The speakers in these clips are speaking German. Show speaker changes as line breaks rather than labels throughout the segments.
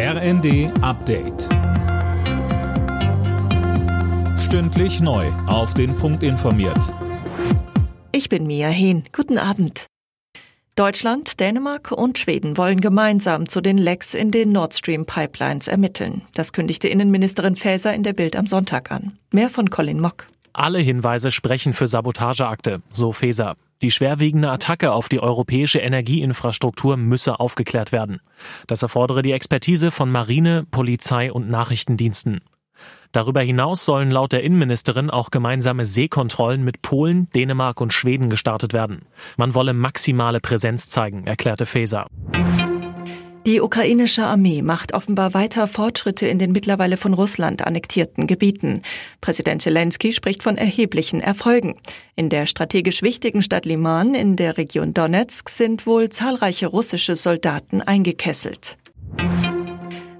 RND Update. Stündlich neu. Auf den Punkt informiert.
Ich bin Mia Hehn. Guten Abend. Deutschland, Dänemark und Schweden wollen gemeinsam zu den Lecks in den Nord Stream Pipelines ermitteln. Das kündigte Innenministerin Faeser in der Bild am Sonntag an. Mehr von Colin Mock.
Alle Hinweise sprechen für Sabotageakte, so Faeser. Die schwerwiegende Attacke auf die europäische Energieinfrastruktur müsse aufgeklärt werden. Das erfordere die Expertise von Marine, Polizei und Nachrichtendiensten. Darüber hinaus sollen laut der Innenministerin auch gemeinsame Seekontrollen mit Polen, Dänemark und Schweden gestartet werden. Man wolle maximale Präsenz zeigen, erklärte Faeser.
Die ukrainische Armee macht offenbar weiter Fortschritte in den mittlerweile von Russland annektierten Gebieten. Präsident Zelensky spricht von erheblichen Erfolgen. In der strategisch wichtigen Stadt Liman in der Region Donetsk sind wohl zahlreiche russische Soldaten eingekesselt.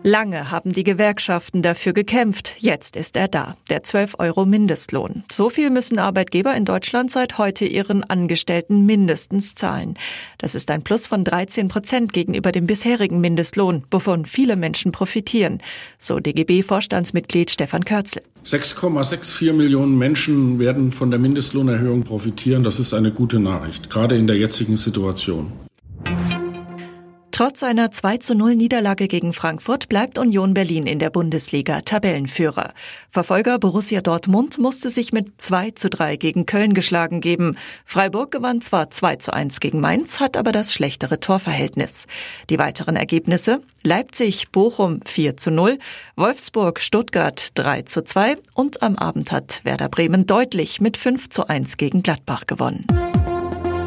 Lange haben die Gewerkschaften dafür gekämpft. Jetzt ist er da, der 12 Euro Mindestlohn. So viel müssen Arbeitgeber in Deutschland seit heute ihren Angestellten mindestens zahlen. Das ist ein Plus von 13 Prozent gegenüber dem bisherigen Mindestlohn, wovon viele Menschen profitieren. So DGB-Vorstandsmitglied Stefan Körzel.
6,64 Millionen Menschen werden von der Mindestlohnerhöhung profitieren. Das ist eine gute Nachricht, gerade in der jetzigen Situation.
Trotz einer 2 zu 0 Niederlage gegen Frankfurt bleibt Union Berlin in der Bundesliga Tabellenführer. Verfolger Borussia Dortmund musste sich mit 2 zu 3 gegen Köln geschlagen geben. Freiburg gewann zwar 2 zu 1 gegen Mainz, hat aber das schlechtere Torverhältnis. Die weiteren Ergebnisse Leipzig, Bochum 4 zu 0, Wolfsburg, Stuttgart 3 zu 2 und am Abend hat Werder Bremen deutlich mit 5 zu 1 gegen Gladbach gewonnen.